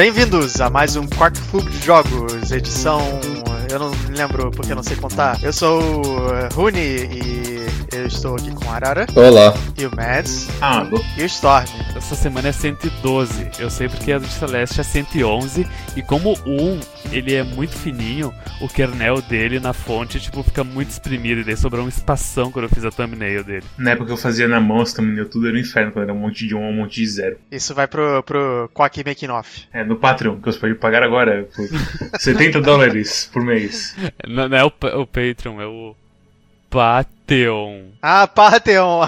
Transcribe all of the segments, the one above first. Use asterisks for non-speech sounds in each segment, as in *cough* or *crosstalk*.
Bem-vindos a mais um Quarto Clube de Jogos, edição. Eu não lembro porque não sei contar. Eu sou o Rune e estou aqui com a Arara. Olá. E o Mads. Ah, e o Storm. Essa semana é 112. Eu sei porque a do Celeste é 111. E como o 1 ele é muito fininho, o kernel dele na fonte tipo, fica muito espremido. E daí sobrou um espação quando eu fiz a thumbnail dele. Na época eu fazia na mão, as thumbnail tudo era um inferno, quando era um monte de 1 um monte de 0. Isso vai pro, pro Quack Making Off. É, no Patreon, que você pode pagar agora por *laughs* 70 dólares por mês. Não, não é o, o Patreon, é o Patreon. Ah, Patreon!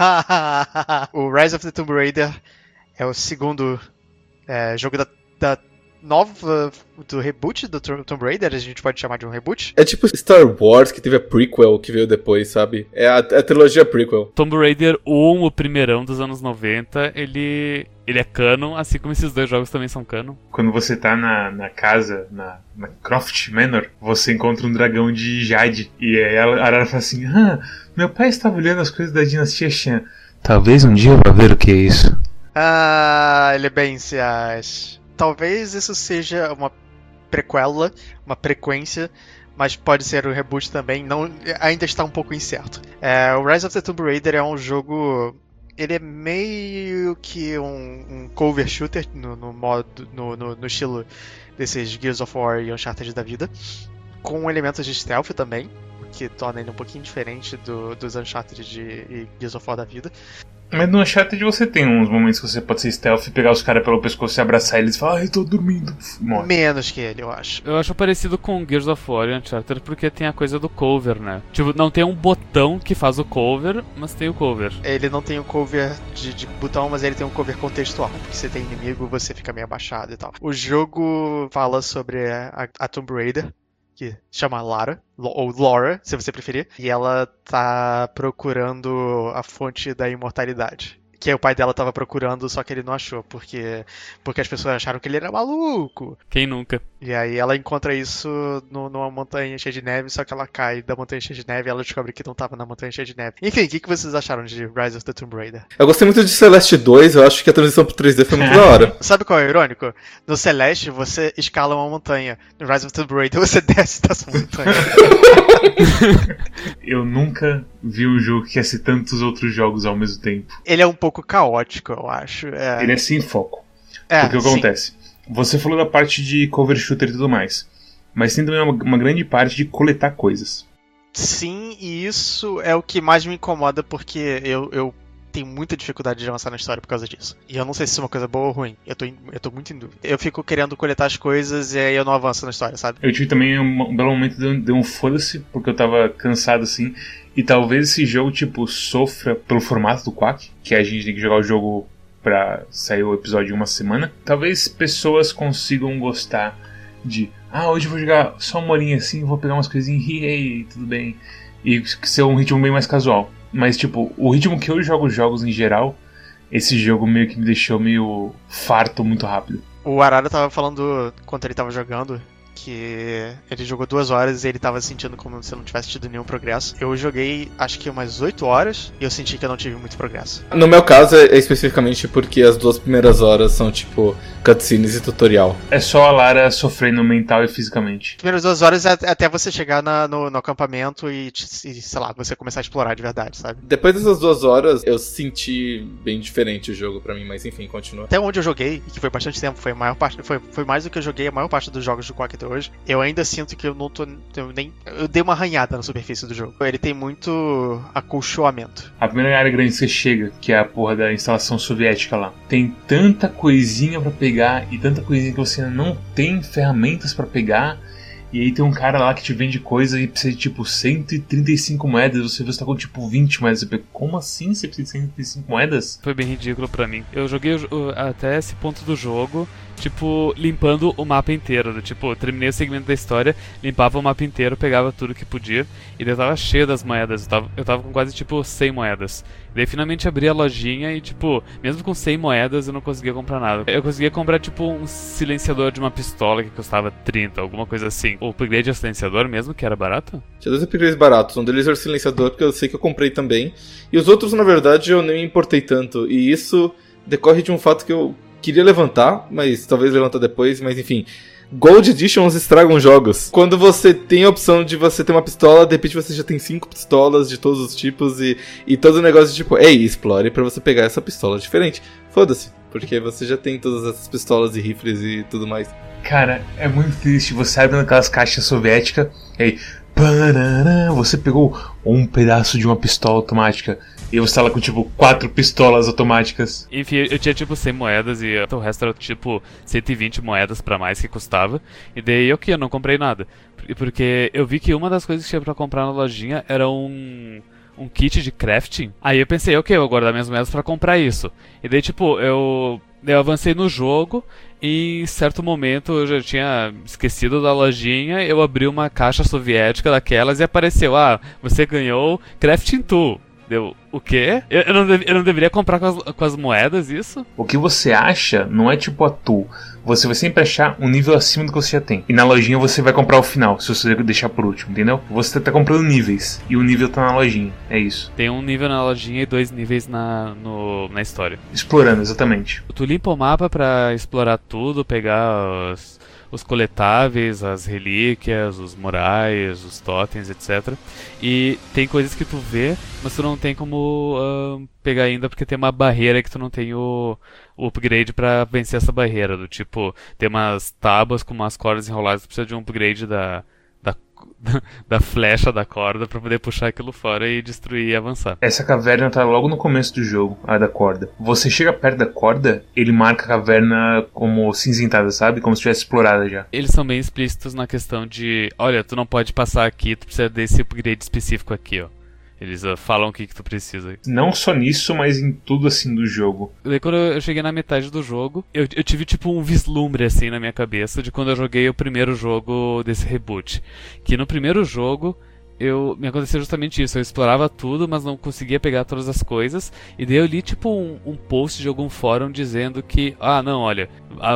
*laughs* o Rise of the Tomb Raider é o segundo é, jogo da, da nova do reboot do Tomb Raider, a gente pode chamar de um reboot. É tipo Star Wars, que teve a prequel que veio depois, sabe? É a, a trilogia prequel. Tomb Raider 1, o primeirão dos anos 90, ele ele é canon, assim como esses dois jogos também são canon. Quando você tá na, na casa, na, na Croft Manor, você encontra um dragão de Jade. E aí a Arara fala assim: Ah, meu pai estava olhando as coisas da dinastia Shan. Talvez um dia eu vá ver o que é isso. Ah, ele bem se acha talvez isso seja uma prequela, uma frequência, mas pode ser um reboot também. Não, ainda está um pouco incerto. É, o Rise of the Tomb Raider é um jogo ele é meio que um, um cover shooter no, no modo no, no, no, estilo desses Gears of War e Uncharted da vida, com elementos de stealth também, o que torna ele um pouquinho diferente do, dos Uncharted de, e Gears of War da vida. Mas no Uncharted você tem uns momentos que você pode ser stealth, pegar os caras pelo pescoço e abraçar eles e falar, ai, tô dormindo. Morre. Menos que ele, eu acho. Eu acho parecido com Gears of War e Uncharted porque tem a coisa do cover, né? Tipo, não tem um botão que faz o cover, mas tem o cover. Ele não tem o cover de, de botão, mas ele tem um cover contextual. Porque você tem inimigo, você fica meio abaixado e tal. O jogo fala sobre a, a Tomb Raider, que chama Lara, ou Laura, se você preferir, e ela tá procurando a fonte da imortalidade que o pai dela tava procurando, só que ele não achou, porque, porque as pessoas acharam que ele era maluco. Quem nunca? E aí ela encontra isso no, numa montanha cheia de neve, só que ela cai da montanha cheia de neve e ela descobre que não tava na montanha cheia de neve. Enfim, o que, que vocês acharam de Rise of the Tomb Raider? Eu gostei muito de Celeste 2, eu acho que a transição pro 3D foi muito *laughs* da hora. Sabe qual é o irônico? No Celeste você escala uma montanha, no Rise of the Tomb Raider *laughs* você desce dessa montanha. *laughs* eu nunca vi um jogo que ia ser tantos outros jogos ao mesmo tempo. Ele é um pouco caótico, eu acho. É... Ele é sem foco. É, Porque o que acontece? Você falou da parte de cover shooter e tudo mais. Mas tem também uma, uma grande parte de coletar coisas. Sim, e isso é o que mais me incomoda porque eu, eu tenho muita dificuldade de avançar na história por causa disso. E eu não sei se isso é uma coisa boa ou ruim. Eu tô, eu tô muito em dúvida. Eu fico querendo coletar as coisas e aí eu não avanço na história, sabe? Eu tive também um, um belo momento de, de um foda-se, porque eu tava cansado assim. E talvez esse jogo, tipo, sofra pelo formato do Quack, que a gente tem que jogar o jogo pra sair o episódio em uma semana. Talvez pessoas consigam gostar de. Ah, hoje eu vou jogar só uma horinha assim, vou pegar umas coisinhas e tudo bem. E ser um ritmo bem mais casual. Mas, tipo, o ritmo que eu jogo jogos em geral, esse jogo meio que me deixou meio farto muito rápido. O Arara tava falando, quando ele tava jogando, que ele jogou duas horas e ele tava sentindo como se não tivesse tido nenhum progresso. Eu joguei acho que umas oito horas e eu senti que eu não tive muito progresso. No meu caso é especificamente porque as duas primeiras horas são tipo cutscenes e tutorial. É só a Lara sofrendo mental e fisicamente. As primeiras duas horas é até você chegar na, no, no, acampamento e, e, sei lá, você começar a explorar de verdade, sabe? Depois dessas duas horas eu senti bem diferente o jogo para mim, mas enfim, continua. Até onde eu joguei, que foi bastante tempo, foi a maior parte, foi, foi mais do que eu joguei a maior parte dos jogos do Quack até hoje. Eu ainda sinto que eu não tô. Eu nem. Eu dei uma arranhada na superfície do jogo. Ele tem muito acolchoamento. A primeira área grande que você chega, que é a porra da instalação soviética lá, tem tanta coisinha para pegar e tanta coisinha que você não tem ferramentas para pegar e aí tem um cara lá que te vende coisa e precisa de tipo 135 moedas, você está com tipo 20 moedas. Como assim você precisa de 135 moedas? Foi bem ridículo para mim. Eu joguei até esse ponto do jogo, tipo, limpando o mapa inteiro. Tipo, terminei o segmento da história, limpava o mapa inteiro, pegava tudo que podia, e daí eu tava cheio das moedas. Eu tava, eu tava com quase tipo 100 moedas. Daí finalmente abri a lojinha e, tipo, mesmo com 100 moedas eu não conseguia comprar nada. Eu conseguia comprar, tipo, um silenciador de uma pistola que custava 30, alguma coisa assim. O upgrade ao silenciador mesmo, que era barato? Tinha dois upgrades baratos. Um deles era o silenciador, que eu sei que eu comprei também. E os outros, na verdade, eu nem me importei tanto. E isso decorre de um fato que eu queria levantar, mas talvez levantar depois, mas enfim. Gold Editions estragam jogos. Quando você tem a opção de você ter uma pistola, de repente você já tem cinco pistolas de todos os tipos e, e todo o negócio de tipo, ei, explore para você pegar essa pistola diferente. Foda-se, porque você já tem todas essas pistolas e rifles e tudo mais. Cara, é muito triste. Você abre naquelas caixas soviéticas e. Parará, você pegou um pedaço de uma pistola automática. E você tá lá com, tipo, quatro pistolas automáticas. Enfim, eu tinha tipo 100 moedas e o resto era tipo 120 moedas pra mais que custava. E daí o que? Eu não comprei nada. Porque eu vi que uma das coisas que tinha pra comprar na lojinha era um. Um kit de crafting. Aí eu pensei, ok, eu vou guardar minhas moedas pra comprar isso. E daí, tipo, eu eu avancei no jogo e em certo momento eu já tinha esquecido da lojinha, eu abri uma caixa soviética daquelas e apareceu, ah, você ganhou Crafting Tool. Deu, o quê? Eu, eu, não, dev, eu não deveria comprar com as, com as moedas isso? O que você acha não é tipo a tu. Você vai sempre achar um nível acima do que você já tem. E na lojinha você vai comprar o final, se você deixar por último, entendeu? Você tá comprando níveis. E o nível tá na lojinha. É isso. Tem um nível na lojinha e dois níveis na, no, na história. Explorando, exatamente. Tu limpa o mapa para explorar tudo, pegar os os coletáveis, as relíquias, os morais, os totens, etc. E tem coisas que tu vê, mas tu não tem como uh, pegar ainda porque tem uma barreira que tu não tem o, o upgrade para vencer essa barreira. Do tipo, tem umas tábuas com umas cordas enroladas, tu precisa de um upgrade da, *laughs* da flecha da corda para poder puxar aquilo fora e destruir e avançar. Essa caverna tá logo no começo do jogo, a da corda. Você chega perto da corda, ele marca a caverna como cinzentada, sabe? Como se tivesse explorada já. Eles são bem explícitos na questão de, olha, tu não pode passar aqui, tu precisa desse upgrade específico aqui, ó. Eles uh, falam o que, que tu precisa. Não só nisso, mas em tudo assim do jogo. Daí quando eu cheguei na metade do jogo, eu, eu tive tipo um vislumbre assim na minha cabeça de quando eu joguei o primeiro jogo desse reboot. Que no primeiro jogo eu me aconteceu justamente isso. Eu explorava tudo, mas não conseguia pegar todas as coisas. E daí eu li tipo um, um post de algum fórum dizendo que, ah, não, olha,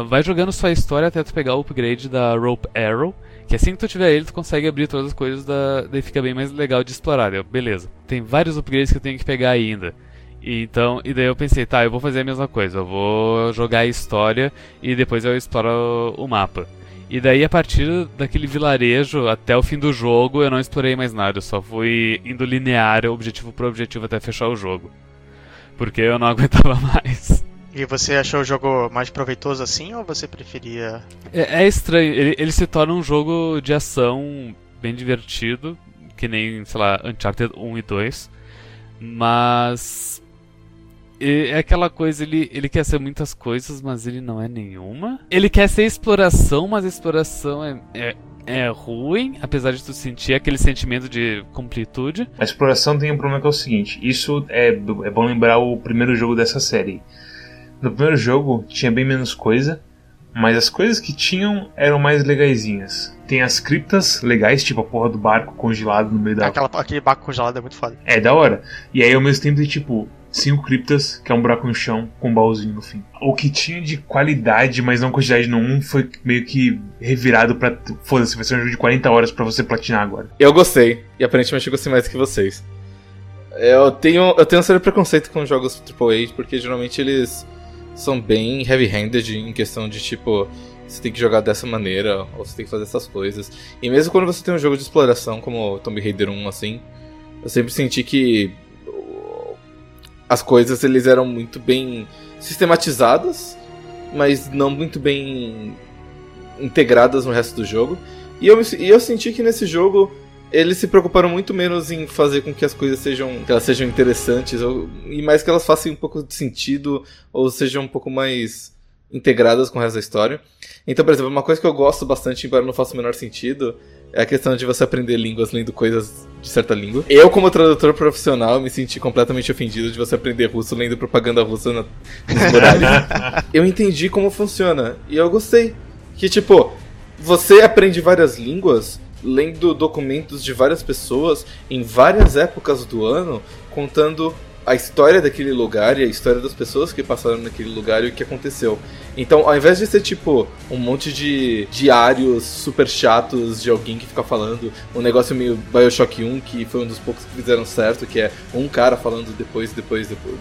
vai jogando sua história até tu pegar o upgrade da Rope Arrow. Que assim que tu tiver ele, tu consegue abrir todas as coisas, da... daí fica bem mais legal de explorar. Daí, beleza. Tem vários upgrades que eu tenho que pegar ainda. E, então, e daí eu pensei, tá, eu vou fazer a mesma coisa. Eu vou jogar a história e depois eu exploro o mapa. E daí, a partir daquele vilarejo até o fim do jogo, eu não explorei mais nada. Eu só fui indo linear, objetivo por objetivo, até fechar o jogo. Porque eu não *laughs* aguentava mais. E você achou o jogo mais proveitoso assim ou você preferia. É, é estranho, ele, ele, se torna um jogo de ação bem divertido, que nem, sei lá, Uncharted 1 e 2. Mas. É aquela coisa, ele, ele quer ser muitas coisas, mas ele não é nenhuma. Ele quer ser exploração, mas a exploração é, é é ruim, apesar de tu sentir aquele sentimento de completude. A exploração tem um problema que é o seguinte: isso é, é bom lembrar o primeiro jogo dessa série. No primeiro jogo tinha bem menos coisa, mas as coisas que tinham eram mais legaisinhas. Tem as criptas legais, tipo a porra do barco congelado no meio da. Aquela, aquele barco congelado é muito foda. É da hora. E aí ao mesmo tempo tem tipo cinco criptas, que é um buraco no chão, com um baúzinho no fim. O que tinha de qualidade, mas não quantidade nenhum, foi meio que revirado pra. Foda-se, vai ser um jogo de 40 horas para você platinar agora. Eu gostei, e aparentemente eu gostei mais que vocês. Eu tenho, eu tenho um sério preconceito com jogos AAA, porque geralmente eles são bem heavy-handed em questão de tipo, você tem que jogar dessa maneira, ou você tem que fazer essas coisas. E mesmo quando você tem um jogo de exploração como Tomb Raider 1, assim, eu sempre senti que as coisas eles eram muito bem sistematizadas, mas não muito bem integradas no resto do jogo. E eu, e eu senti que nesse jogo eles se preocuparam muito menos em fazer com que as coisas sejam, que elas sejam interessantes ou, e mais que elas façam um pouco de sentido ou sejam um pouco mais integradas com o resto da história. Então, por exemplo, uma coisa que eu gosto bastante, embora não faça o menor sentido, é a questão de você aprender línguas lendo coisas de certa língua. Eu, como tradutor profissional, me senti completamente ofendido de você aprender russo lendo propaganda russa na, nos horários. *laughs* eu entendi como funciona e eu gostei. Que, tipo, você aprende várias línguas lendo documentos de várias pessoas em várias épocas do ano, contando a história daquele lugar e a história das pessoas que passaram naquele lugar e o que aconteceu. Então, ao invés de ser tipo um monte de diários super chatos de alguém que fica falando, um negócio meio Bioshock 1, que foi um dos poucos que fizeram certo, que é um cara falando depois, depois, depois,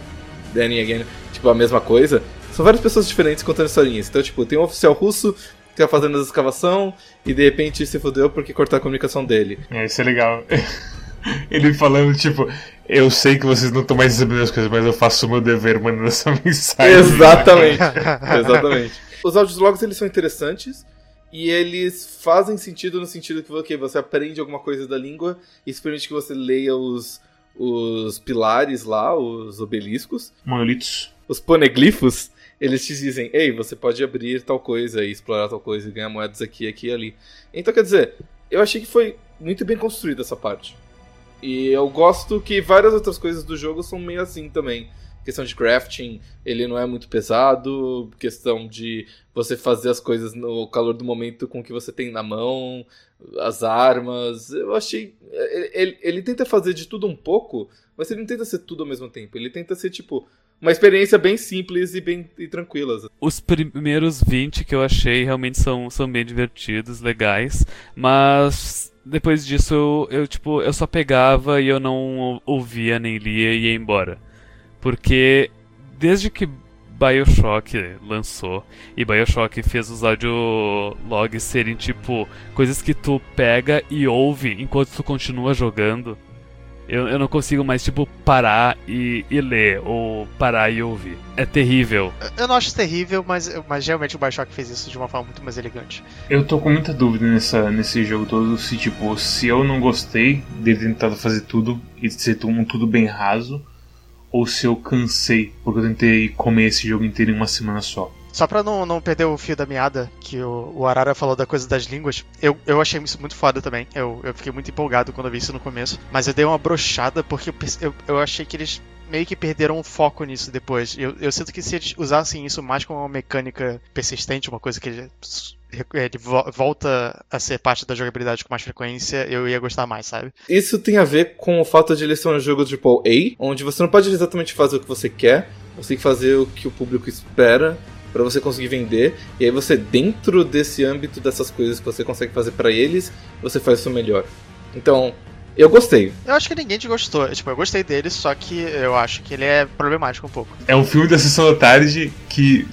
then again, tipo a mesma coisa, São várias pessoas diferentes contando historinhas. Então, tipo, tem um oficial russo que tá fazendo as escavação e de repente se fodeu porque cortaram a comunicação dele. É, isso é legal. *laughs* Ele falando, tipo, eu sei que vocês não estão mais recebendo as coisas, mas eu faço o meu dever mandando essa *laughs* mensagem. Exatamente. *laughs* Exatamente. Os áudios logs eles são interessantes e eles fazem sentido no sentido que okay, você aprende alguma coisa da língua e isso permite que você leia os, os pilares lá, os obeliscos. Monolitos. Os poneglifos, eles te dizem, ei, você pode abrir tal coisa e explorar tal coisa e ganhar moedas aqui, aqui e ali. Então, quer dizer, eu achei que foi muito bem construída essa parte. E eu gosto que várias outras coisas do jogo são meio assim também. Questão de crafting, ele não é muito pesado. Questão de você fazer as coisas no calor do momento com o que você tem na mão, as armas. Eu achei. Ele, ele tenta fazer de tudo um pouco, mas ele não tenta ser tudo ao mesmo tempo. Ele tenta ser tipo uma experiência bem simples e bem e tranquilas. Os primeiros 20 que eu achei realmente são, são bem divertidos, legais, mas depois disso eu, tipo, eu só pegava e eu não ouvia nem lia e ia embora. Porque desde que BioShock lançou e BioShock fez os audiologs serem tipo coisas que tu pega e ouve enquanto tu continua jogando, eu, eu não consigo mais, tipo, parar e, e ler, ou parar e ouvir. É terrível. Eu não acho terrível, mas, mas realmente o Bioshock fez isso de uma forma muito mais elegante. Eu tô com muita dúvida nessa, nesse jogo todo, se tipo, se eu não gostei de ter tentado fazer tudo e ser um tudo bem raso, ou se eu cansei, porque eu tentei comer esse jogo inteiro em uma semana só. Só pra não, não perder o fio da meada, que o, o Arara falou da coisa das línguas, eu, eu achei isso muito foda também. Eu, eu fiquei muito empolgado quando eu vi isso no começo. Mas eu dei uma brochada porque eu, eu, eu achei que eles meio que perderam o foco nisso depois. Eu, eu sinto que se eles usassem isso mais como uma mecânica persistente, uma coisa que ele, volta a ser parte da jogabilidade com mais frequência, eu ia gostar mais, sabe? Isso tem a ver com o fato de ele ser um jogo AAA, onde você não pode exatamente fazer o que você quer, você tem que fazer o que o público espera para você conseguir vender. E aí você, dentro desse âmbito dessas coisas que você consegue fazer para eles, você faz isso melhor. Então, eu gostei. Eu acho que ninguém te gostou. Tipo, eu gostei dele, só que eu acho que ele é problemático um pouco. É um filme da sessão da tarde que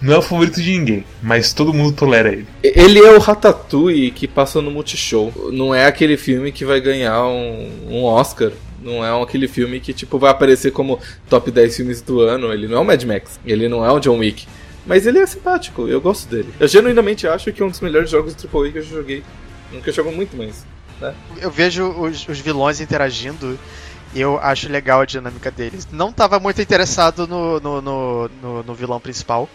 não é o favorito de ninguém, mas todo mundo tolera ele. Ele é o Ratatouille que passa no Multishow. Não é aquele filme que vai ganhar um, um Oscar. Não é aquele filme que, tipo, vai aparecer como top 10 filmes do ano. Ele não é o Mad Max. Ele não é o John Wick. Mas ele é simpático, eu gosto dele. Eu genuinamente acho que é um dos melhores jogos de AAA que eu joguei. Nunca jogo muito, mas. Né? Eu vejo os, os vilões interagindo e eu acho legal a dinâmica deles. Não estava muito interessado no, no, no, no, no vilão principal.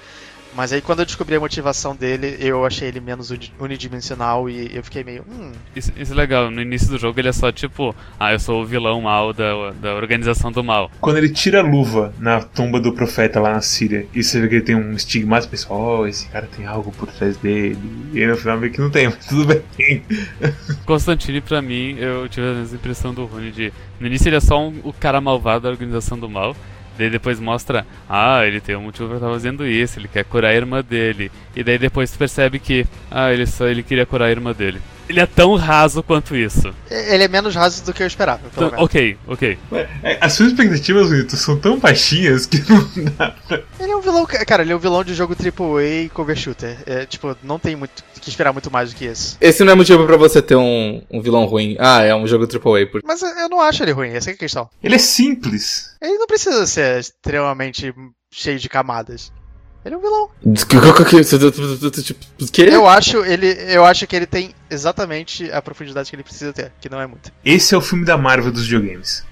Mas aí quando eu descobri a motivação dele, eu achei ele menos unidimensional e eu fiquei meio. Hum. Isso, isso, é legal, no início do jogo ele é só tipo, ah, eu sou o vilão mal da, da organização do mal. Quando ele tira a luva na tumba do profeta lá na Síria, e você vê que ele tem um estigma, pessoal, oh, esse cara tem algo por trás dele. E aí no final meio que não tem, mas tudo bem. *laughs* Constantine, pra mim, eu tive a mesma impressão do Rune de. No início ele é só um, o cara malvado da organização do mal. Daí depois mostra, ah, ele tem um motivo pra estar fazendo isso, ele quer curar a irmã dele. E daí depois tu percebe que, ah, ele só ele queria curar a irmã dele. Ele é tão raso quanto isso. Ele é menos raso do que eu esperava, pelo então, Ok, ok. É, as suas expectativas, Vitor, são tão baixinhas que não *laughs* dá pra... Ele é um vilão, cara, ele é um vilão de jogo AAA cover shooter. É, tipo, não tem muito que esperar muito mais do que isso. Esse não é motivo para você ter um, um vilão ruim. Ah, é um jogo AAA. Por... Mas eu não acho ele ruim, essa é a questão. Ele é simples. Ele não precisa ser extremamente cheio de camadas. Ele é um vilão. Que? Eu acho, ele, eu acho que ele tem exatamente a profundidade que ele precisa ter, que não é muito. Esse é o filme da Marvel dos videogames.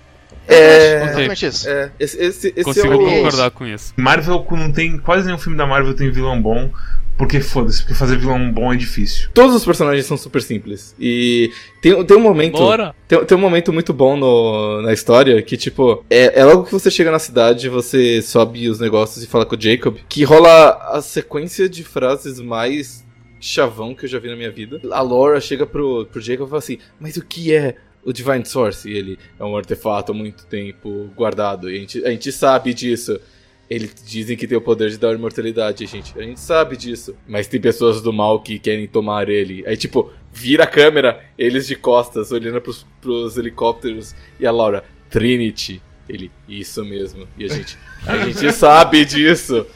É, exatamente isso. É, esse, esse, esse Consigo é o... concordar com isso. Marvel não tem. Quase nenhum filme da Marvel tem vilão bom. Porque foda-se, porque fazer vilão bom é difícil. Todos os personagens são super simples. E tem, tem um momento. Bora! Tem, tem um momento muito bom no, na história que, tipo, é, é logo que você chega na cidade, você sobe os negócios e fala com o Jacob, que rola a sequência de frases mais chavão que eu já vi na minha vida. A Laura chega pro, pro Jacob e fala assim: Mas o que é o Divine Source? E ele é um artefato há muito tempo guardado. E a gente, a gente sabe disso. Eles dizem que tem o poder de dar imortalidade, gente. A gente sabe disso. Mas tem pessoas do mal que querem tomar ele. Aí, tipo, vira a câmera, eles de costas, olhando pros, pros helicópteros. E a Laura, Trinity. Ele, isso mesmo. E a gente, a gente *laughs* sabe disso.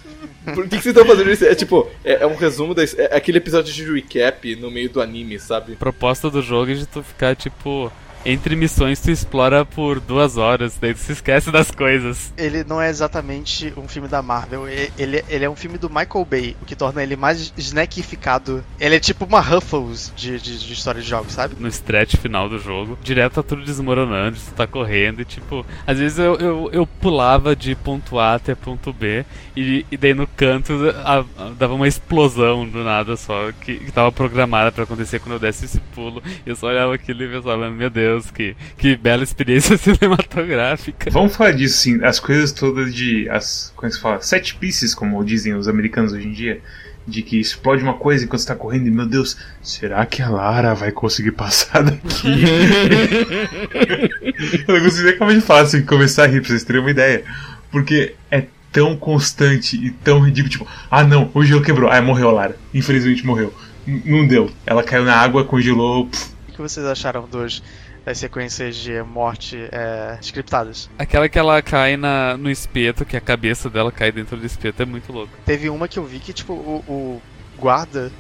Por que, que vocês estão fazendo isso? É tipo, é, é um resumo da. É aquele episódio de recap no meio do anime, sabe? A proposta do jogo é de tu ficar, tipo, entre missões tu explora por duas horas, daí tu se esquece das coisas. Ele não é exatamente um filme da Marvel, ele, ele é um filme do Michael Bay, o que torna ele mais snackificado. Ele é tipo uma Ruffles de, de, de história de jogos, sabe? No stretch final do jogo, direto tá tudo desmoronando, tu tá correndo e tipo, às vezes eu, eu, eu pulava de ponto A até ponto B e, e daí no canto a, a, dava uma explosão do nada só, que, que tava programada para acontecer quando eu desse esse pulo. E eu só olhava aquilo e pensava, meu Deus Deus, que, que bela experiência *laughs* cinematográfica. Vamos falar disso, sim. As coisas todas de. As, como é que se fala? Set pieces, como dizem os americanos hoje em dia. De que explode uma coisa enquanto está correndo e, meu Deus, será que a Lara vai conseguir passar daqui? *laughs* Eu não consegui acabar de falar assim, começar a rir pra vocês terem uma ideia. Porque é tão constante e tão ridículo, tipo, ah não, o gelo quebrou, ah, morreu a Lara. Infelizmente morreu. N não deu. Ela caiu na água, congelou. Pff. O que vocês acharam dos das sequências de morte é, scriptadas. Aquela que ela cai na, no espeto, que a cabeça dela cai dentro do espeto, é muito louco. Teve uma que eu vi que, tipo, o, o guarda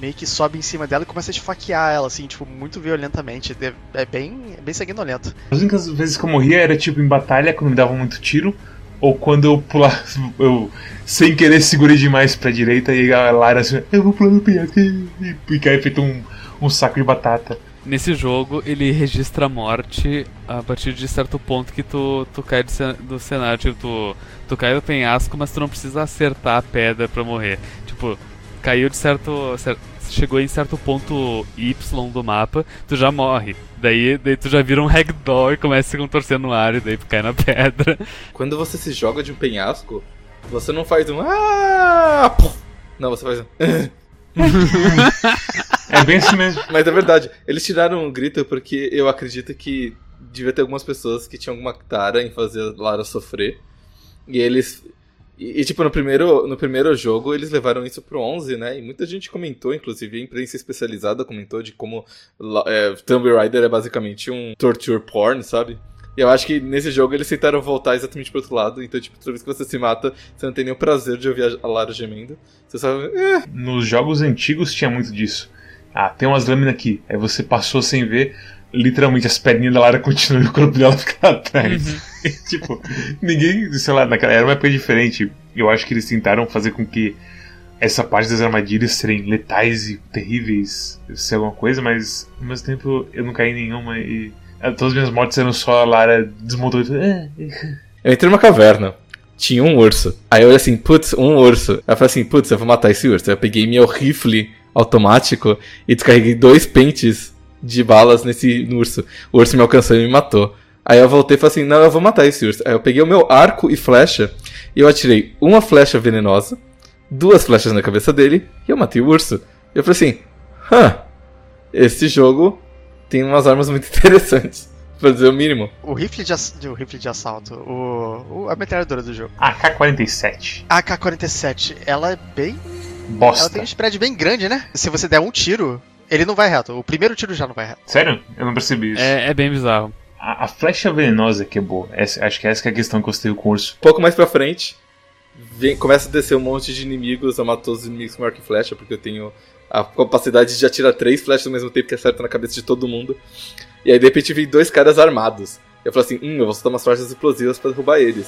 meio que sobe em cima dela e começa a esfaquear ela, assim, tipo, muito violentamente. É, é bem, é bem sanguinolento. As únicas vezes que eu morria era, tipo, em batalha, quando me davam muito tiro, ou quando eu pulava, *laughs* eu sem querer segurei demais pra direita e a Lara assim, eu vou pular no penhasco *laughs* e, e cai feito um, um saco de batata. Nesse jogo, ele registra a morte a partir de certo ponto que tu, tu cai do, cenário. Tipo, tu, tu cai do penhasco, mas tu não precisa acertar a pedra pra morrer. Tipo, caiu de certo, certo. Chegou em certo ponto Y do mapa, tu já morre. Daí, daí tu já vira um ragdoll e começa a se contorcer no ar e daí tu cai na pedra. *laughs* Quando você se joga de um penhasco, você não faz um. Ah! Não, você faz um. *laughs* *laughs* é bem assim mesmo. Mas é verdade. Eles tiraram um grito porque eu acredito que devia ter algumas pessoas que tinham alguma tara em fazer a Lara sofrer. E eles. E, e, tipo, no primeiro, no primeiro jogo eles levaram isso pro 11, né? E muita gente comentou, inclusive a imprensa especializada comentou de como é, Tomb Raider é basicamente um torture porn, sabe? E eu acho que nesse jogo eles tentaram voltar exatamente pro outro lado. Então, tipo, toda vez que você se mata, você não tem nem o prazer de ouvir a Lara gemendo. Você sabe. Eh. Nos jogos antigos tinha muito disso. Ah, tem umas lâminas aqui. Aí você passou sem ver, literalmente as perninhas da Lara *laughs* continuam e o corpo dela fica atrás. Uhum. *laughs* tipo, ninguém, sei lá, naquela era uma época diferente. Eu acho que eles tentaram fazer com que essa parte das armadilhas serem letais e terríveis, ser alguma coisa, mas ao mesmo tempo eu não caí em nenhuma e todas as minhas mortes eram só a Lara desmontou é, é. Eu entrei numa caverna. Tinha um urso. Aí eu olhei assim, putz, um urso. Aí eu falei assim, putz, eu vou matar esse urso. Aí eu peguei meu rifle automático e descarreguei dois pentes de balas nesse urso. O urso me alcançou e me matou. Aí eu voltei e falei assim, não, eu vou matar esse urso. Aí eu peguei o meu arco e flecha e eu atirei uma flecha venenosa, duas flechas na cabeça dele e eu matei o urso. E eu falei assim, hã, esse jogo tem umas armas muito *laughs* interessantes. Pra dizer o mínimo. O rifle de, o rifle de assalto, o, o a metralhadora do jogo. A AK-47. A AK-47, ela é bem. Bosta. Ela tem um spread bem grande, né? Se você der um tiro, ele não vai reto. O primeiro tiro já não vai reto. Sério? Eu não percebi isso. É, é bem bizarro. A, a, flecha venenosa que é boa. Essa, acho que essa que é a questão que eu citei o curso. Um pouco mais pra frente, vem, começa a descer um monte de inimigos. Eu mato os inimigos com arco e flecha, porque eu tenho a capacidade de atirar três flechas ao mesmo tempo que acerta na cabeça de todo mundo. E aí de repente vi dois caras armados. Eu falei assim, hum, eu vou soltar umas flechas explosivas para derrubar eles.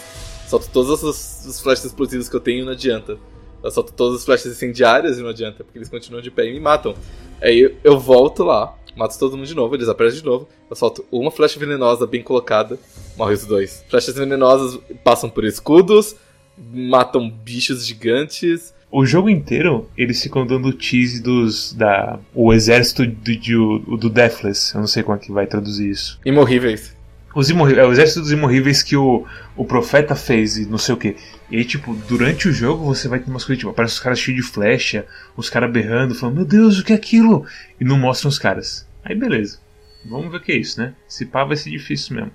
Solto todas as, as flechas explosivas que eu tenho e não adianta. Eu solto todas as flechas incendiárias e não adianta, porque eles continuam de pé e me matam. Aí eu volto lá, mato todo mundo de novo, eles aparecem de novo. Eu solto uma flecha venenosa bem colocada, morre os dois. Flechas venenosas passam por escudos, matam bichos gigantes o jogo inteiro, eles ficam dando tease dos. da. o exército do, do, do Deathless. Eu não sei como é que vai traduzir isso. Imorríveis. Os imorríveis, é o exército dos imorríveis que o, o profeta fez e não sei o que. E aí, tipo, durante o jogo você vai ter umas coisas, tipo, aparece os caras cheios de flecha, os caras berrando, falando, meu Deus, o que é aquilo? E não mostram os caras. Aí beleza. Vamos ver o que é isso, né? Se pá vai ser difícil mesmo.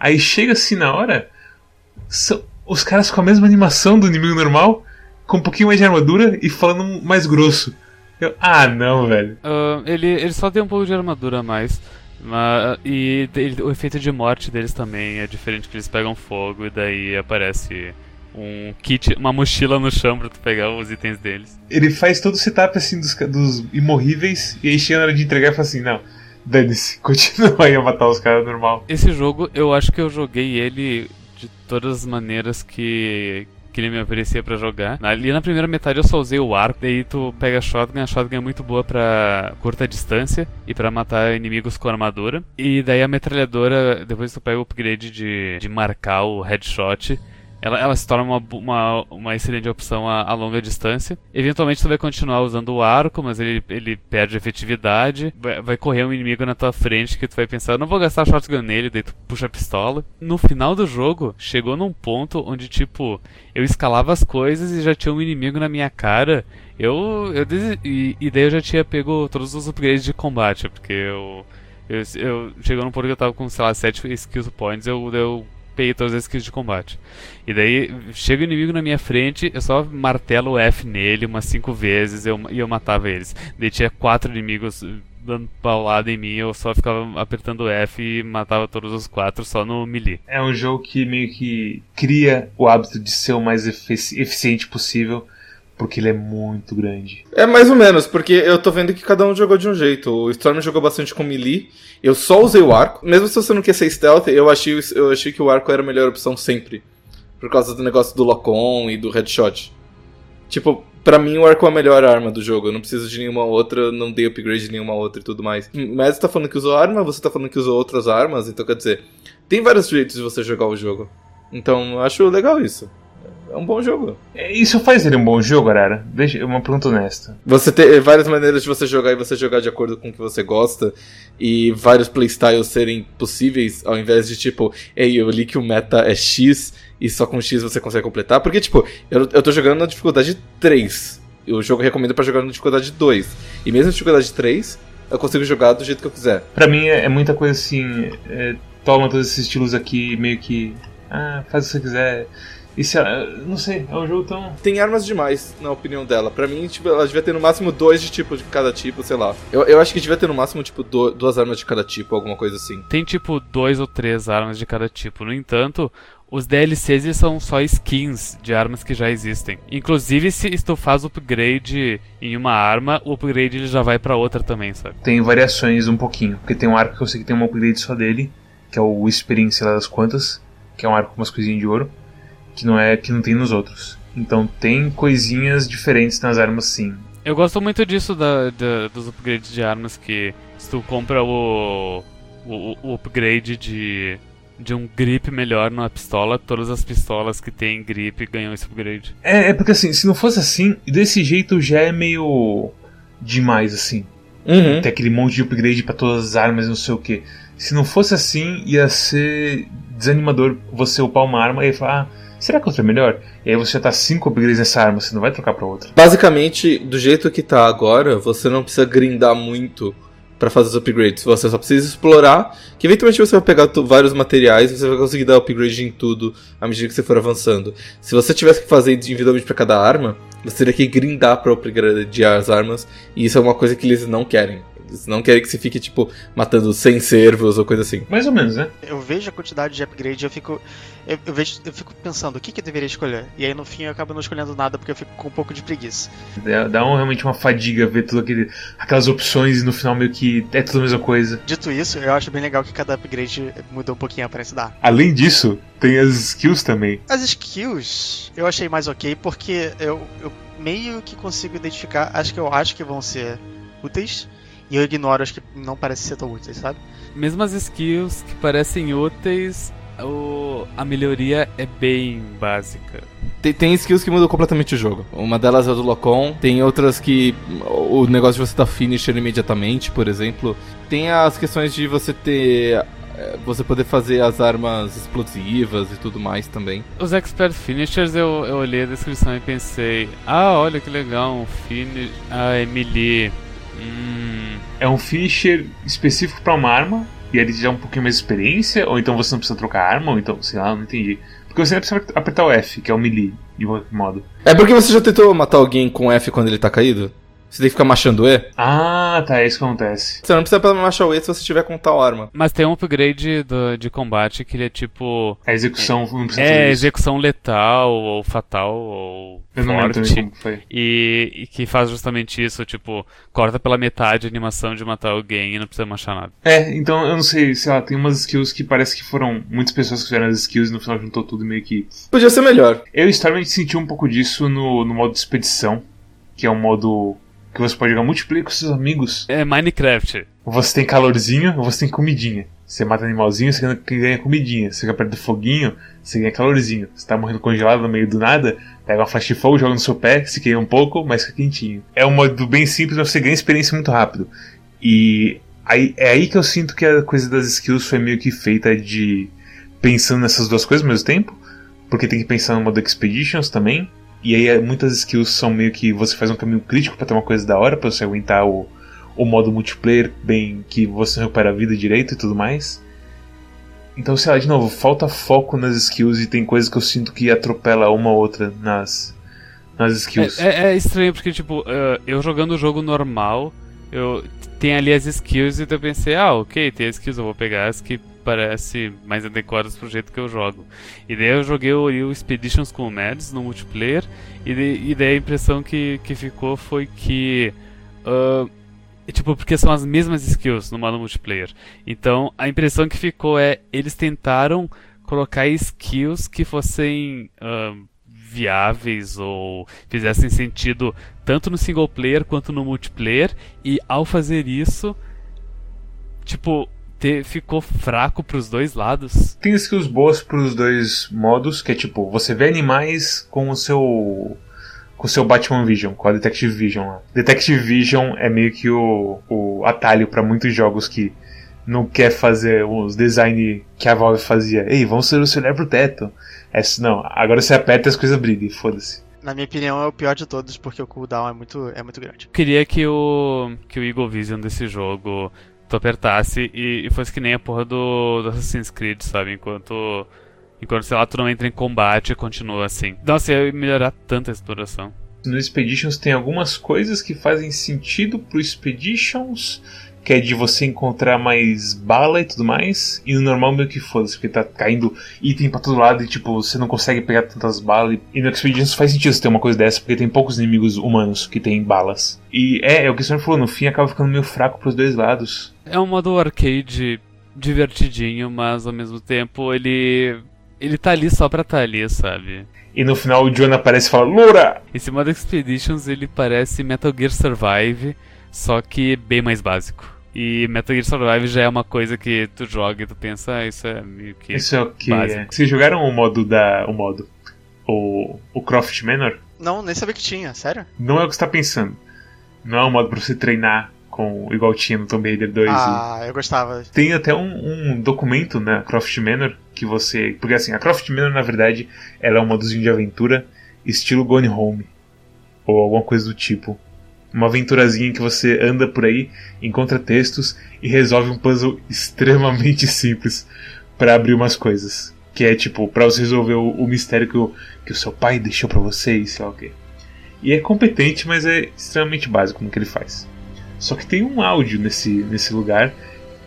Aí chega assim na hora, são os caras com a mesma animação do inimigo normal, com um pouquinho mais de armadura e falando mais grosso. Eu, ah, não, velho. Uh, ele, ele só tem um pouco de armadura a mais. Mas, e ele, o efeito de morte deles também é diferente, que eles pegam fogo e daí aparece um kit, uma mochila no chão pra tu pegar os itens deles. Ele faz todo o setup assim dos, dos imorríveis e aí chega na hora de entregar e fala assim, não, dane-se, *laughs* continua aí a matar os caras normal. Esse jogo, eu acho que eu joguei ele de todas as maneiras que, que ele me oferecia pra jogar. Ali na primeira metade eu só usei o arco, daí tu pega a shotgun, a shotgun é muito boa pra curta distância e pra matar inimigos com armadura. E daí a metralhadora, depois tu pega o upgrade de, de marcar o headshot, ela, ela se torna uma, uma, uma excelente opção a, a, longa distância. Eventualmente tu vai continuar usando o arco, mas ele, ele perde efetividade. Vai, vai correr um inimigo na tua frente que tu vai pensar, não vou gastar shotgun nele, daí tu puxa a pistola. No final do jogo, chegou num ponto onde, tipo, eu escalava as coisas e já tinha um inimigo na minha cara. Eu. eu e, e daí eu já tinha pego todos os upgrades de combate, porque eu. Eu, eu chegou num ponto que eu tava com, sei lá, 7 skills points, eu, eu peguei todas as skills de combate. E daí chega o inimigo na minha frente, eu só martelo o F nele umas 5 vezes eu, e eu matava eles. Daí tinha quatro inimigos dando paulada em mim, eu só ficava apertando F e matava todos os quatro só no melee. É um jogo que meio que cria o hábito de ser o mais efici eficiente possível porque ele é muito grande. É mais ou menos, porque eu tô vendo que cada um jogou de um jeito. O Storm jogou bastante com melee, eu só usei o arco. Mesmo se você não quer ser stealth, eu achei, eu achei que o arco era a melhor opção sempre. Por causa do negócio do lock-on e do headshot. Tipo, pra mim o arco é a melhor arma do jogo. Eu não preciso de nenhuma outra, não dei upgrade de nenhuma outra e tudo mais. Mas você tá falando que usou arma, você tá falando que usou outras armas, então quer dizer, tem vários jeitos de você jogar o jogo. Então eu acho legal isso é um bom jogo. É, isso faz ele um bom jogo, Arara? Deixa uma pergunta honesta. Você tem várias maneiras de você jogar e você jogar de acordo com o que você gosta. E vários playstyles serem possíveis, ao invés de tipo, ei, eu li que o meta é X e só com X você consegue completar. Porque, tipo, eu, eu tô jogando na dificuldade 3. O jogo recomenda para jogar na dificuldade 2. E mesmo na dificuldade 3, eu consigo jogar do jeito que eu quiser. Pra mim é, é muita coisa assim. É, toma todos esses estilos aqui, meio que. Ah, faz o que você quiser. Isso é, não sei, é um jogo tão. Tem armas demais, na opinião dela. Pra mim, tipo, ela devia ter no máximo dois de tipo de cada tipo, sei lá. Eu, eu acho que devia ter no máximo, tipo, do, duas armas de cada tipo, alguma coisa assim. Tem, tipo, dois ou três armas de cada tipo. No entanto, os DLCs eles são só skins de armas que já existem. Inclusive, se tu faz upgrade em uma arma, o upgrade ele já vai para outra também, sabe? Tem variações um pouquinho. Porque tem um arco que eu sei que tem um upgrade só dele, que é o sei lá das quantas, que é um arco com umas coisinhas de ouro que não é que não tem nos outros. Então tem coisinhas diferentes nas armas sim. Eu gosto muito disso da, da, dos upgrades de armas que se tu compra o, o, o, upgrade de, de um grip melhor na pistola, todas as pistolas que tem grip ganham esse upgrade. É, é porque assim, se não fosse assim, desse jeito já é meio demais assim. Uhum. Tem aquele monte de upgrade para todas as armas, não sei o que. Se não fosse assim, ia ser desanimador você upar uma arma e falar, ah, será que outra é melhor? E aí você já tá 5 upgrades nessa arma, você não vai trocar pra outra. Basicamente, do jeito que tá agora, você não precisa grindar muito para fazer os upgrades. Você só precisa explorar, que eventualmente você vai pegar vários materiais e você vai conseguir dar upgrade em tudo à medida que você for avançando. Se você tivesse que fazer individualmente para cada arma, você teria que grindar para upgradear as armas, e isso é uma coisa que eles não querem. Eles não querem que você fique, tipo, matando 100 servos ou coisa assim. Mais ou menos, né? Eu vejo a quantidade de upgrade e eu fico. Eu, eu, vejo, eu fico pensando o que, que eu deveria escolher. E aí no fim eu acabo não escolhendo nada porque eu fico com um pouco de preguiça. Dá, dá um, realmente uma fadiga ver tudo aquele, aquelas opções e no final meio que é tudo a mesma coisa. Dito isso, eu acho bem legal que cada upgrade muda um pouquinho a aparência da Além disso, tem as skills também. As skills eu achei mais ok porque eu, eu meio que consigo identificar, acho que eu acho que vão ser úteis e eu ignoro as que não parecem ser tão úteis, sabe? Mesmo as skills que parecem úteis, o, a melhoria é bem básica. Tem, tem, skills que mudam completamente o jogo. Uma delas é do Locom, tem outras que o negócio de você dar finisher imediatamente, por exemplo. Tem as questões de você ter é, você poder fazer as armas explosivas e tudo mais também. Os Expert Finishers, eu, eu olhei a descrição e pensei, ah, olha que legal, um finish, ah, é melee. Hum. É um finisher específico para uma arma, e ele te dá um pouquinho mais experiência, ou então você não precisa trocar arma, ou então, sei lá, não entendi. Porque você precisa apertar o F, que é o melee, de modo. É porque você já tentou matar alguém com F quando ele tá caído? Você tem que ficar machando E. Ah, tá, é isso que acontece. Você não precisa machar o E se você tiver com tal arma. Mas tem um upgrade do, de combate que ele é tipo. A execução não precisa É, execução letal, ou fatal, ou Eu não lembro também forte. como foi. E, e que faz justamente isso, tipo, corta pela metade a animação de matar alguém e não precisa machar nada. É, então eu não sei, sei lá, tem umas skills que parece que foram muitas pessoas que fizeram as skills e no final juntou tudo meio que. Podia ser melhor. Eu historicamente senti um pouco disso no, no modo expedição, que é um modo que você pode jogar multiplayer com seus amigos. É Minecraft. Você tem calorzinho, você tem comidinha. Você mata animalzinho, você ganha- comidinha. Você fica perto do foguinho, você ganha calorzinho. Você tá morrendo congelado no meio do nada, pega uma flash de fogo, joga no seu pé, se queima um pouco, mas fica quentinho. É um modo bem simples, mas você ganha experiência muito rápido. E aí, é aí que eu sinto que a coisa das skills foi meio que feita de pensando nessas duas coisas ao mesmo tempo. Porque tem que pensar no modo Expeditions também. E aí é, muitas skills são meio que você faz um caminho crítico pra ter uma coisa da hora, pra você aguentar o, o modo multiplayer bem que você recupera a vida direito e tudo mais. Então, sei lá, de novo, falta foco nas skills e tem coisas que eu sinto que atropela uma ou outra nas, nas skills. É, é- é estranho porque, tipo, eh, eu jogando o jogo normal, eu tem ali as skills e eu pensei, ah, ok, tem as skills, eu vou pegar as que parece mais adequadas pro jeito que eu jogo. E daí eu joguei o, Expeditions com o Mads no multiplayer, e, de- e daí a impressão que, que ficou foi que. ah, Tipo, porque são as mesmas skills no modo multiplayer. Então, a impressão que ficou é eles tentaram colocar skills que fossem ahn, viáveis ou fizessem sentido tanto no single player quanto no multiplayer e ao fazer isso, tipo, te- ficou fraco pros dois lados. Tem skills boas pros dois modos, que é tipo, você vê animais com o seu. com o seu Batman Vision, com a Detective Vision lá. Detective Vision é meio que o, o atalho pra muitos jogos que não quer fazer os design que a Valve fazia. Ei, vamos ser o seu olhar pro teto. É, não, agora você aperta e as coisas brilham, foda-se. Na minha opinião, é o pior de todos, porque o cooldown é muito, é muito grande. Queria que o que o Eagle Vision desse jogo tu apertasse e, e fosse que nem a porra do, do Assassin's Creed, sabe? Enquanto enquanto sei lá tu não entra em combate, continua assim. Nossa, ia melhorar tanto a exploração. No Expeditions tem algumas coisas que fazem sentido pro Expeditions, que é de você encontrar mais bala e tudo mais, e no normal meio que foda-se, porque tá caindo item pra todo lado e tipo, você não consegue pegar tantas balas. E no Expeditions faz sentido você ter uma coisa dessa, porque tem poucos inimigos humanos que tem balas. E é, é o que o senhor falou, no fim acaba ficando meio fraco pros dois lados. É um modo arcade divertidinho, mas ao mesmo tempo ele ele tá ali só pra tá ali, sabe? E no final o John aparece e fala, Loura! Esse modo Expeditions ele parece Metal Gear Survive, só que bem mais básico. E Metal Gear Survive já é uma coisa que tu joga e tu pensa, ah, isso é meio que. Isso é o que básico. é. Vocês jogaram o modo da. o modo. O, o Croft Manor? Não, nem sabia que tinha, sério? Não é o que você tá pensando. Não é um modo pra você treinar com igual tinha no Tomb Raider 2. e- Ah, eu gostava. Tem até um, um documento na Croft Manor que você. Porque assim, a Croft Manor na verdade ela é um modozinho de aventura estilo Gone Home. Ou alguma coisa do tipo. Uma aventurazinha que você anda por aí, encontra textos e resolve um puzzle extremamente *laughs* simples pra abrir umas coisas. Que é tipo, pra você resolver o, o mistério que o, que o seu pai deixou pra você e sei lá o quê. E é competente, mas é extremamente básico no que ele faz. Só que tem um áudio nesse, nesse lugar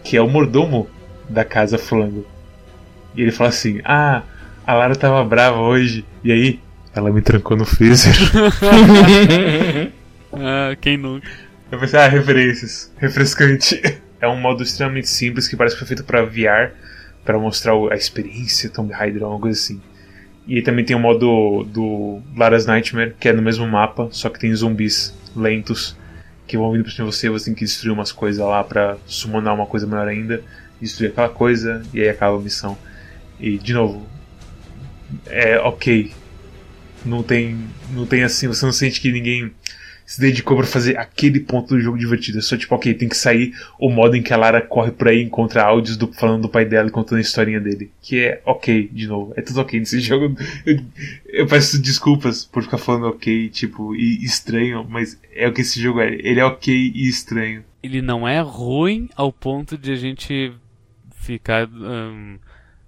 que é o mordomo da casa falando. E ele fala assim: Ah, a Lara tava brava hoje, e aí? Ela me trancou no freezer. *laughs* *laughs* Ah, quem nunca? Eu pensei, ah, referências. Refrescante. *laughs* É um modo extremamente simples que parece que foi feito pra VR, pra mostrar a experiência Tomb Raider alguma coisa assim. E também tem o modo do Lara's Nightmare, que é no mesmo mapa, só que tem zumbis lentos que vão vindo pra cima de você, você tem que destruir umas coisas lá pra summonar uma coisa melhor ainda, destruir aquela coisa e aí acaba a missão. E de novo, é ok. Não tem, não tem assim, você não sente que ninguém se dedicou pra fazer aquele ponto do jogo divertido. É só tipo, ok, tem que sair o modo em que a Lara corre por aí e encontra áudios do, falando do pai dela e contando a historinha dele. Que é ok, de novo. É tudo ok nesse *laughs* jogo. Eu, eu peço desculpas por ficar falando ok, tipo, e estranho, mas é o que esse jogo é. Ele é ok e estranho. Ele não é ruim ao ponto de a gente ficar. hum,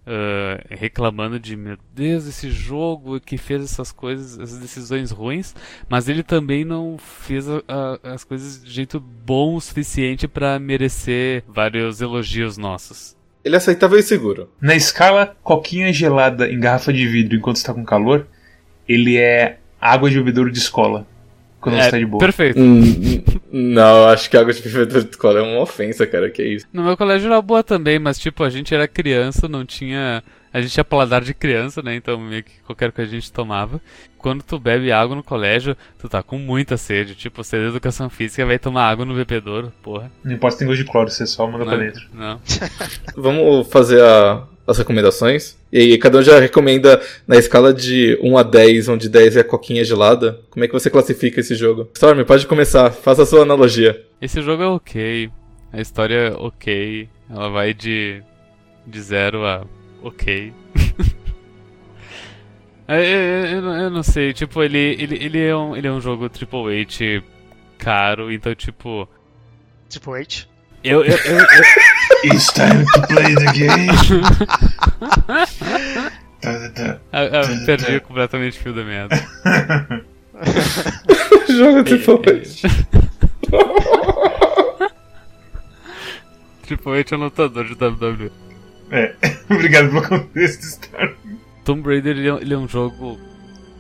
uh, reclamando de meu Deus, esse jogo que fez essas coisas, essas decisões ruins, mas ele também não fez a, a, as coisas de jeito bom o suficiente para merecer vários elogios nossos. Ele é aceitável e seguro. Na escala coquinha gelada em garrafa de vidro enquanto está com calor, ele é água de bebedouro de escola. Quando É, você tá de boa. Perfeito. Hum, não, acho que água de bebedor de escola é uma ofensa, cara. Que isso? No meu colégio era boa também, mas tipo, a gente era criança, não tinha. A gente tinha paladar de criança, né? Então meio que qualquer coisa a gente tomava. Quando tu bebe água no colégio, tu tá com muita sede. Tipo, você é de educação física vai tomar água no bebedouro, porra. Não importa se tem gosto de cloro, você só manda pra Não, dentro. não. *laughs* Vamos fazer a- as recomendações? E aí, cada um já recomenda na escala de 1 a 10, onde 10 é a coquinha gelada. Como é que você classifica esse jogo? Storm, pode começar. Faça a sua analogia. Esse jogo é ok. A história é ok. Ela vai de. de zero a ok. *laughs* É, é, é, eu, não- eu não sei, tipo, ele, ele, ele, é um, ele é um jogo Triple H caro, então, tipo. Tipo, H. Eu, eu, eu, eu- It's time to play the game. Tá, tá, tá. Ah, ah, *laughs* perdi completamente o fio da merda. *laughs* Jogo depois. Triple H é *laughs* um lutador de WWE. É. Obrigado pelo contexto, Star. Tomb Raider ele é, ele é um jogo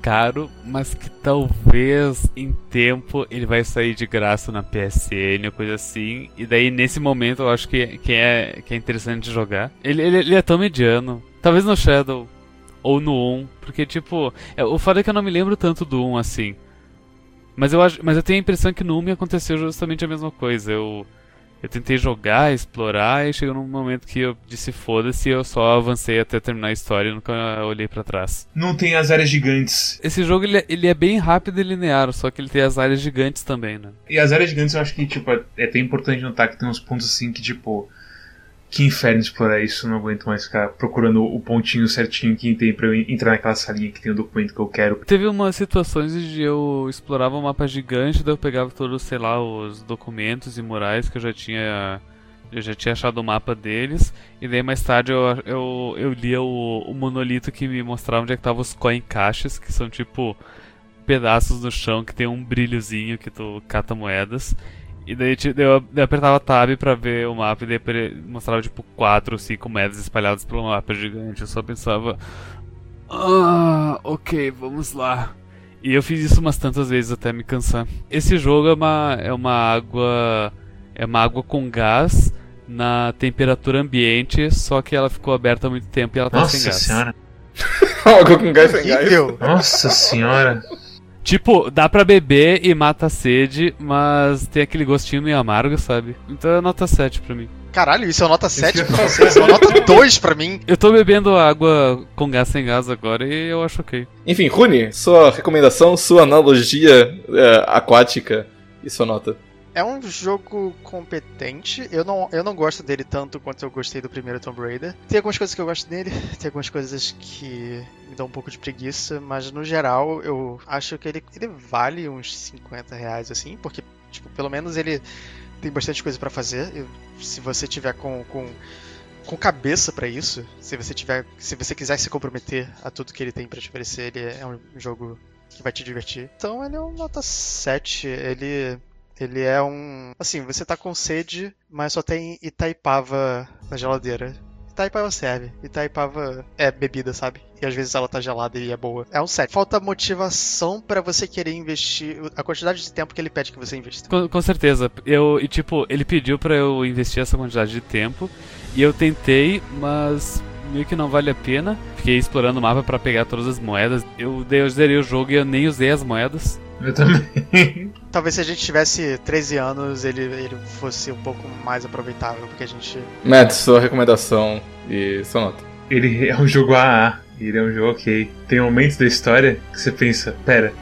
caro, mas que talvez em tempo ele vai sair de graça na PSN ou coisa assim. E daí nesse momento eu acho que, que, é, que é interessante de jogar. Ele, ele, ele é tão mediano. Talvez no Shadow ou no 1. Porque tipo, é, o foda é que eu não me lembro tanto do 1 assim. Mas eu, acho, mas eu tenho a impressão que no 1 me aconteceu justamente a mesma coisa. Eu, eu tentei jogar, explorar, e chegou num momento que eu disse foda-se eu só avancei até terminar a história e nunca olhei pra trás. Não tem as áreas gigantes. Esse jogo ele, é- ele é bem rápido e linear, só que ele tem as áreas gigantes também, né? E as áreas gigantes eu acho que, tipo, é é até importante notar que tem uns pontos assim que, tipo. Que inferno explorar isso, não aguento mais ficar procurando o pontinho certinho que tem pra eu entrar naquela salinha que tem o documento que eu quero. Teve umas situações de eu explorava um mapa gigante, daí eu pegava todos, sei lá, os documentos e murais que eu já tinha. Eu já tinha achado o mapa deles, e daí mais tarde eu, eu, eu lia o, o monolito que me mostrava onde é que estavam os coin caches, que são tipo pedaços no chão que tem um brilhozinho que tu cata moedas. E daí eu, apertava tab pra ver o mapa e daí mostrava tipo quatro ou cinco moedas espalhadas pelo mapa gigante. Eu só pensava. Ah, ok, vamos lá. E eu fiz isso umas tantas vezes até me cansar. Esse jogo é uma, é uma água. É uma água com gás na temperatura ambiente, só que ela ficou aberta há muito tempo e ela tá sem Nossa gás. senhora. *laughs* Água com gás sem gás. Nossa senhora. Tipo, dá pra beber e mata a sede, mas tem aquele gostinho meio amargo, sabe? Então é nota 7 pra mim. Caralho, isso é nota 7 que eu pra ia *laughs* você? Isso é uma nota 2 pra mim. Eu tô bebendo água com gás sem gás agora e eu acho ok. Enfim, Rune, sua recomendação, sua analogia é, aquática e sua nota. É um jogo competente. Eu não, eu não gosto dele tanto quanto eu gostei do primeiro Tomb Raider. Tem algumas coisas que eu gosto dele, *laughs* tem algumas coisas que me dão um pouco de preguiça, mas no geral eu acho que ele, ele vale uns 50 reais assim, porque, tipo, pelo menos ele tem bastante coisa pra fazer. Se você tiver com, com, com cabeça pra isso, se você tiver, se você quiser se comprometer a tudo que ele tem pra te oferecer, ele é um jogo que vai te divertir. Então ele é um nota 7, ele ele é um. Assim, você tá com sede, mas só tem Itaipava na geladeira. Itaipava serve. Itaipava é bebida, sabe? E às vezes ela tá gelada e é boa. É um 7. Falta motivação pra você querer investir. A quantidade de tempo que ele pede que você invista. Com, com certeza. Eu, e tipo, ele pediu pra eu investir essa quantidade de tempo. E eu tentei, mas meio que não vale a pena. Fiquei explorando o mapa pra pegar todas as moedas. Eu, eu zerei o jogo e eu nem usei as moedas. Eu também. Talvez se a gente tivesse 13 anos, ele, ele fosse um pouco mais aproveitável, porque a gente. Matt, sua recomendação e sua nota. Ele é um jogo AA, ele é um jogo ok. Tem momentos da história que você pensa, pera,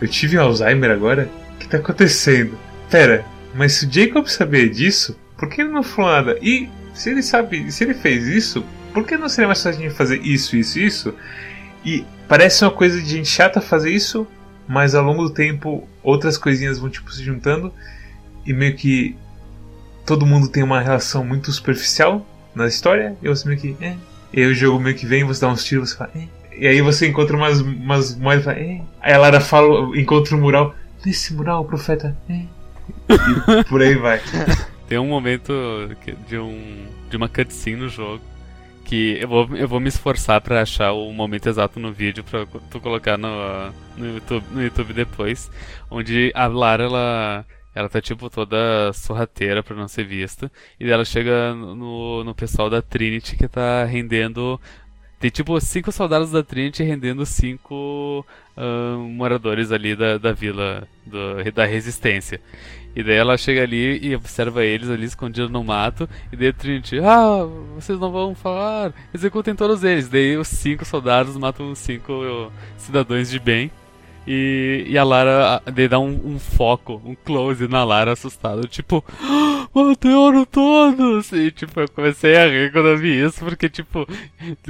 eu tive Alzheimer agora? O que tá acontecendo? Pera, mas se o Jacob sabia disso, por que ele não falou nada? E se ele sabe, se ele fez isso, por que não seria mais fácil de fazer isso, isso, isso? E parece uma coisa de gente chata fazer isso, mas ao longo do tempo outras coisinhas vão tipo se juntando e meio que todo mundo tem uma relação muito superficial na história e você meio que, é, E aí o jogo meio que vem, você dá uns tiros, você fala, eh. E aí você encontra umas, umas moedas e fala, eh. Aí a Lara fala, encontra um mural, nesse mural, profeta, eh. E por aí vai. *laughs* Tem um momento de, um, de uma cutscene no jogo que eu vou, eu vou me esforçar pra achar o momento exato no vídeo co- tu colocar no, no, YouTube, no YouTube depois, onde a Lara ela, ela tá tipo toda sorrateira pra não ser vista e ela chega no, no pessoal da Trinity que tá rendendo tem tipo cinco soldados da Trinity rendendo cinco ah, moradores ali da, da vila do- da resistência. E daí ela chega ali e observa eles ali escondidos no mato. E daí a Trinity, ah, vocês não vão falar, executem todos eles. Daí os cinco soldados matam os cinco uh, cidadãos de bem. E, e a Lara, daí dá um, um foco, um close na Lara assustada, tipo, "Ah, mataram todos! E tipo, eu comecei a rir quando eu vi isso, porque tipo,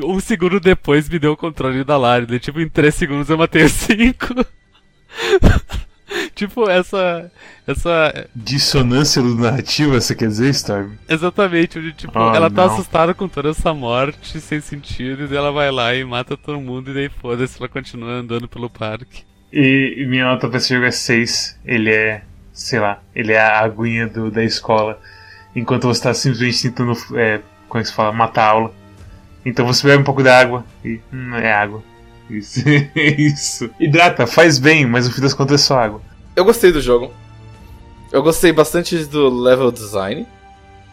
um segundo depois me deu o controle da Lara. E daí, tipo, em três segundos eu matei os cinco. *laughs* tipo, essa. Essa. Dissonância narrativa, você quer dizer, Storm? Exatamente, onde, tipo, Ah, ela tá não. assustada com toda essa morte sem sentido, e daí ela vai lá e mata todo mundo, e daí foda-se, ela continua andando pelo parque. E, e minha nota pra esse jogo é 6. Ele é, sei lá, ele é a aguinha do, da escola. Enquanto você tá simplesmente tentando, é, como é que se fala, matar a aula. Então você bebe um pouco da água e. Hum, é água. *laughs* Isso. Isso. Hidrata, faz bem, mas no fim das contas é só água. Eu gostei do jogo. Eu gostei bastante do level design.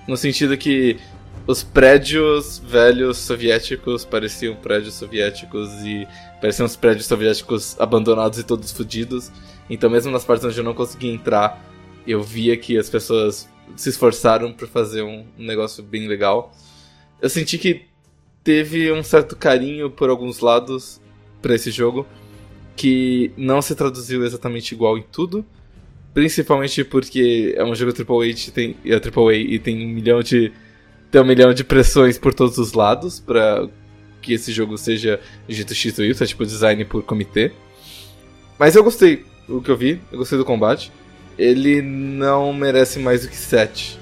No sentido que os prédios velhos soviéticos pareciam prédios soviéticos e pareciam os prédios soviéticos abandonados e todos fodidos. Então, mesmo nas partes onde eu não conseguia entrar, eu via que as pessoas se esforçaram pra fazer um um negócio bem legal. Eu senti que teve um certo carinho por alguns lados pra esse jogo que não se traduziu exatamente igual em tudo. Principalmente porque é um jogo AAA tem, é AAA e tem um milhão de. Tem um milhão de pressões por todos os lados para que esse jogo seja jeito X ou Y, tipo design por comitê. Mas eu gostei do que eu vi, eu gostei do combate. Ele não merece mais do que 7,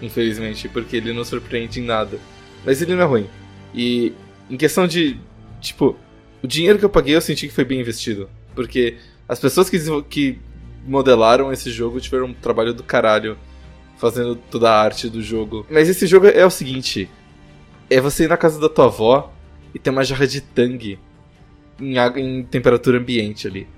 infelizmente, porque ele não surpreende em nada. Mas ele não é ruim. E em questão de. Tipo, o dinheiro que eu paguei eu senti que foi bem investido. Porque as pessoas que, que modelaram esse jogo tiveram um trabalho do caralho fazendo toda a arte do jogo. Mas esse jogo é o seguinte: é você ir na casa da tua avó e ter uma jarra de tangue em, em temperatura ambiente ali.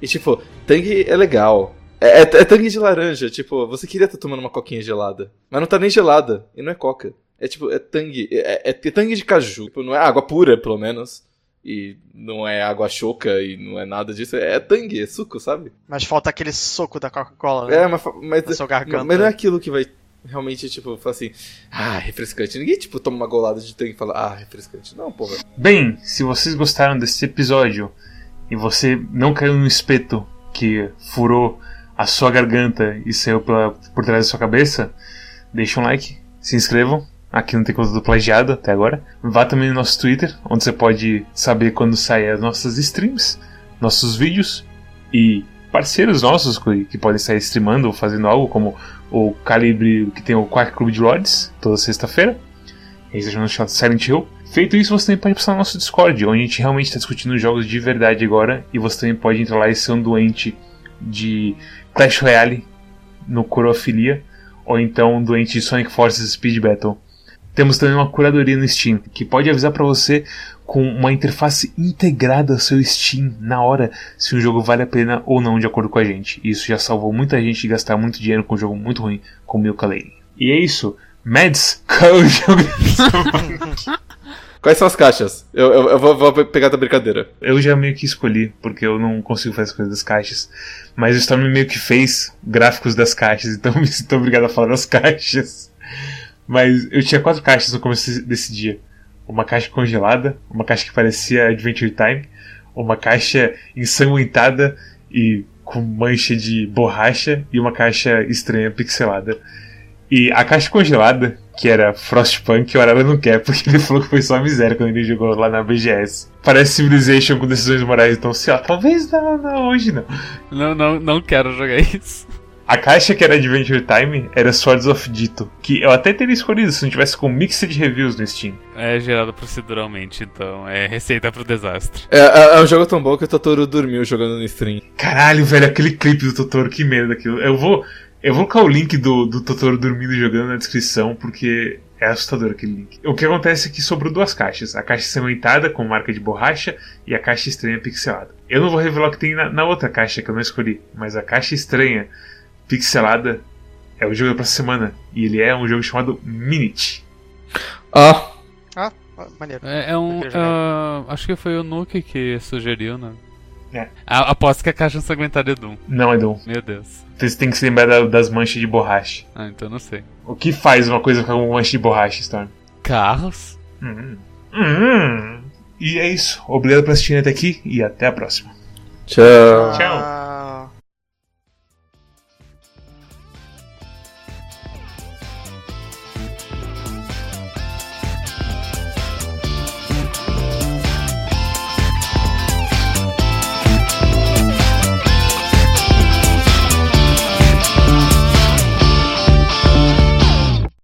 E tipo, tangue é legal. É, é, é tangue de laranja, tipo, você queria estar tomando uma coquinha gelada. Mas não tá nem gelada, e não é coca. É tipo, é tangue. É, é, é tangue de caju. Tipo, não é água pura, pelo menos. E não é água choca e não é nada disso. É tangue, é suco, sabe? Mas falta aquele soco da Coca-Cola, né? É, mas, mas, Na sua garganta. mas não é aquilo que vai realmente, tipo, falar assim, ah, refrescante. Ninguém, tipo, toma uma golada de tangue e fala, ah, refrescante. Não, porra. Bem, se vocês gostaram desse episódio e você não caiu no espeto que furou a sua garganta e saiu pela, por trás da sua cabeça, deixa um like, se inscrevam. Aqui não tem conteúdo plagiado até agora. Vá também no nosso Twitter, onde você pode saber quando saem as nossas streams, nossos vídeos e parceiros nossos que, que podem estar streamando ou fazendo algo, como o Calibre, que tem o Quack Club de Lords, toda sexta-feira. Esse é o chamado Silent Hill. Feito isso, você também pode passar no nosso Discord, onde a gente realmente está discutindo jogos de verdade agora. E você também pode entrar lá e ser um doente de Clash Royale no Corofilia, ou então um doente de Sonic Forces Speed Battle. Temos também uma curadoria no Steam, que pode avisar para você com uma interface integrada ao seu Steam na hora se um jogo vale a pena ou não, de acordo com a gente. Isso já salvou muita gente de gastar muito dinheiro com um jogo muito ruim como Milka Lane. E é isso. Mads, qual é o jogo *laughs* Quais são as caixas? Eu, eu, eu vou, vou pegar da brincadeira. Eu já meio que escolhi, porque eu não consigo fazer as coisas das caixas. Mas o Storm meio que fez gráficos das caixas, então *laughs* me sinto obrigado a falar das caixas. Mas eu tinha quatro caixas no começo desse dia: uma caixa congelada, uma caixa que parecia Adventure Time, uma caixa ensanguentada e com mancha de borracha, e uma caixa estranha pixelada. E a caixa congelada, que era Frostpunk, o Arara não quer, porque ele falou que foi só miséria quando ele jogou lá na BGS. Parece Civilization com decisões morais, então, sei lá, talvez não, não hoje não. Não, não, não quero jogar isso. A caixa que era Adventure Time era Swords of Dito, que eu até teria escolhido se não tivesse com mixed reviews no Steam. É gerado proceduralmente, então é receita pro desastre. É, é, é um jogo tão bom que o Totoro dormiu jogando no stream. Caralho, velho, aquele clipe do Totoro, que medo daquilo. Eu vou, eu vou colocar o link do, do Totoro dormindo e jogando na descrição, porque é assustador aquele link. O que acontece é que sobrou duas caixas: a caixa sementada com marca de borracha e a caixa estranha pixelada. Eu não vou revelar o que tem na, na outra caixa que eu não escolhi, mas a caixa estranha pixelada é o jogo da próxima semana. E ele é um jogo chamado Minute. Ah, Ah, maneiro. É, é um. Ah, acho que foi o Nuke que sugeriu, né? É. A- aposto que a caixa ensanguentada é Doom. Não, Edu. Meu Deus. Você tem que se lembrar da- das manchas de borracha. Ah, então não sei. O que faz uma coisa com uma mancha de borracha, Storm? Carros? Hum. Hum. E é isso. Obrigado por assistir até aqui e até a próxima. tchau. Tchau.